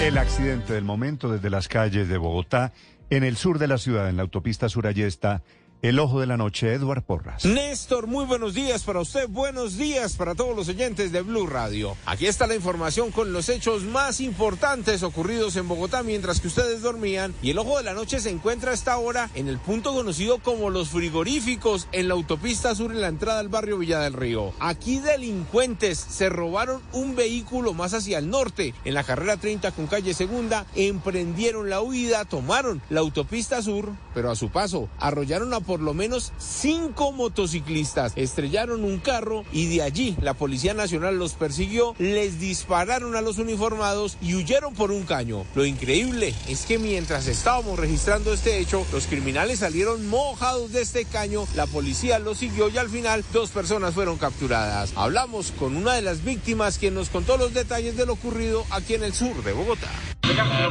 El accidente del momento desde las calles de Bogotá, en el sur de la ciudad, en la autopista Surayesta, el ojo de la noche, Edward Porras. Néstor, muy buenos días para usted, buenos días para todos los oyentes de Blue Radio. Aquí está la información con los hechos más importantes ocurridos en Bogotá mientras que ustedes dormían y el ojo de la noche se encuentra esta hora en el punto conocido como los frigoríficos en la autopista sur en la entrada al barrio Villa del Río. Aquí delincuentes se robaron un vehículo más hacia el norte en la carrera 30 con calle segunda, emprendieron la huida, tomaron la autopista sur, pero a su paso arrollaron a por lo menos cinco motociclistas. Estrellaron un carro y de allí la Policía Nacional los persiguió, les dispararon a los uniformados y huyeron por un caño. Lo increíble es que mientras estábamos registrando este hecho, los criminales salieron mojados de este caño, la policía los siguió y al final dos personas fueron capturadas. Hablamos con una de las víctimas quien nos contó los detalles de lo ocurrido aquí en el sur de Bogotá. Venga,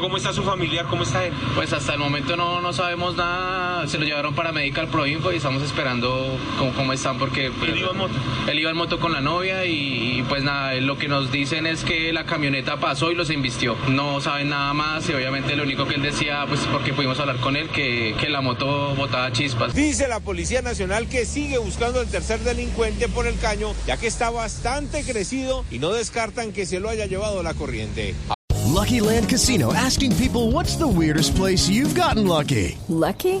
¿cómo está su familiar? ¿Cómo está él? Pues hasta el momento no, no sabemos nada, se lo llevaron para Medical Proinfo y estamos esperando cómo, cómo están porque... Pues, ¿Él iba en moto? Él iba en moto con la novia y, y, pues nada, lo que nos dicen es que la camioneta pasó y los invistió. No saben nada más y obviamente lo único que él decía, pues porque pudimos hablar con él, que, que la moto botaba chispas. Dice la Policía Nacional que sigue buscando al tercer delincuente por el caño, ya que está bastante crecido y no descartan que se lo haya llevado la corriente. Lucky Land Casino asking people what's the weirdest place you've gotten lucky? Lucky?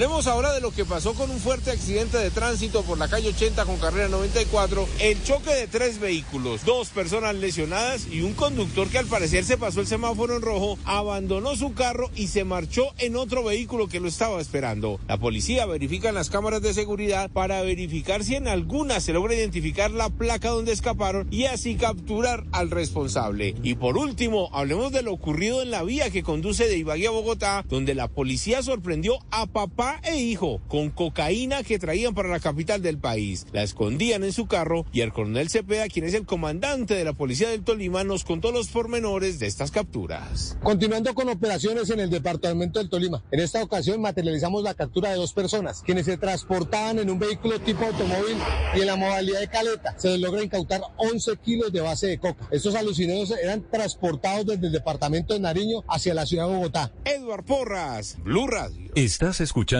Hablemos ahora de lo que pasó con un fuerte accidente de tránsito por la calle 80 con carrera 94. El choque de tres vehículos, dos personas lesionadas y un conductor que al parecer se pasó el semáforo en rojo, abandonó su carro y se marchó en otro vehículo que lo estaba esperando. La policía verifica en las cámaras de seguridad para verificar si en alguna se logra identificar la placa donde escaparon y así capturar al responsable. Y por último, hablemos de lo ocurrido en la vía que conduce de Ibagué a Bogotá, donde la policía sorprendió a papá e hijo con cocaína que traían para la capital del país. La escondían en su carro y el coronel Cepeda, quien es el comandante de la policía del Tolima, nos contó los pormenores de estas capturas. Continuando con operaciones en el departamento del Tolima, en esta ocasión materializamos la captura de dos personas, quienes se transportaban en un vehículo tipo automóvil y en la modalidad de caleta. Se les logra incautar 11 kilos de base de coca. Estos alucinados eran transportados desde el departamento de Nariño hacia la ciudad de Bogotá. Edward Porras, Blue Radio. Estás escuchando